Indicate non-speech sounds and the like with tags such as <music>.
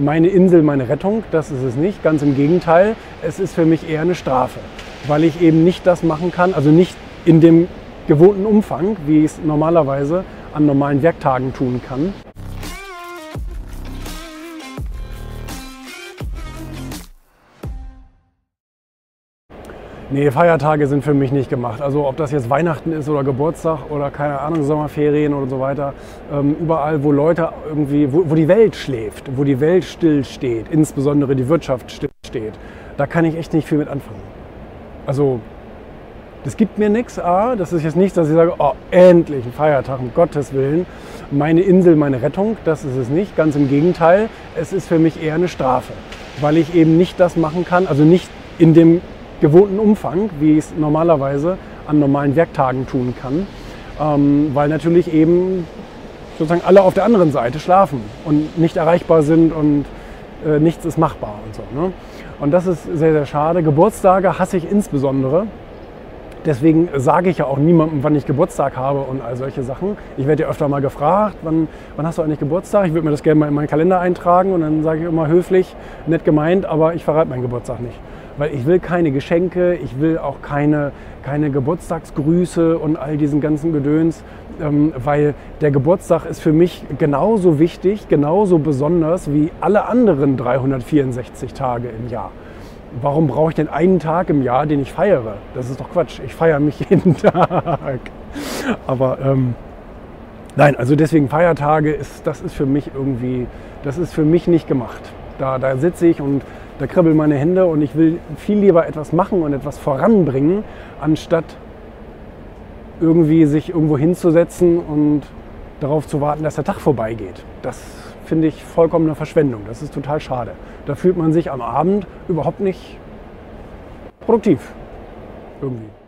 meine Insel, meine Rettung. Das ist es nicht. Ganz im Gegenteil. Es ist für mich eher eine Strafe, weil ich eben nicht das machen kann, also nicht in dem gewohnten Umfang, wie ich es normalerweise an normalen Werktagen tun kann. Nee, Feiertage sind für mich nicht gemacht. Also ob das jetzt Weihnachten ist oder Geburtstag oder keine Ahnung, Sommerferien oder so weiter. Ähm, überall, wo Leute irgendwie, wo, wo, die Welt schläft, wo die Welt still steht, insbesondere die Wirtschaft still steht, da kann ich echt nicht viel mit anfangen. Also das gibt mir nichts, A, das ist jetzt nichts, dass ich sage, oh, endlich ein Feiertag, um Gottes Willen. Meine Insel, meine Rettung, das ist es nicht. Ganz im Gegenteil, es ist für mich eher eine Strafe, weil ich eben nicht das machen kann, also nicht in dem gewohnten Umfang, wie ich es normalerweise an normalen Werktagen tun kann, ähm, weil natürlich eben sozusagen alle auf der anderen Seite schlafen und nicht erreichbar sind und äh, nichts ist machbar und so. Ne? Und das ist sehr, sehr schade. Geburtstage hasse ich insbesondere. Deswegen sage ich ja auch niemandem, wann ich Geburtstag habe und all solche Sachen. Ich werde ja öfter mal gefragt, wann, wann hast du eigentlich Geburtstag? Ich würde mir das gerne mal in meinen Kalender eintragen und dann sage ich immer höflich, nett gemeint, aber ich verrate meinen Geburtstag nicht weil ich will keine Geschenke, ich will auch keine, keine Geburtstagsgrüße und all diesen ganzen Gedöns, ähm, weil der Geburtstag ist für mich genauso wichtig, genauso besonders wie alle anderen 364 Tage im Jahr. Warum brauche ich denn einen Tag im Jahr, den ich feiere? Das ist doch Quatsch. Ich feiere mich <laughs> jeden Tag. Aber ähm, nein, also deswegen Feiertage ist, das ist für mich irgendwie, das ist für mich nicht gemacht. Da, da sitze ich und da kribbeln meine Hände und ich will viel lieber etwas machen und etwas voranbringen, anstatt irgendwie sich irgendwo hinzusetzen und darauf zu warten, dass der Tag vorbeigeht. Das finde ich vollkommene Verschwendung. Das ist total schade. Da fühlt man sich am Abend überhaupt nicht produktiv. Irgendwie.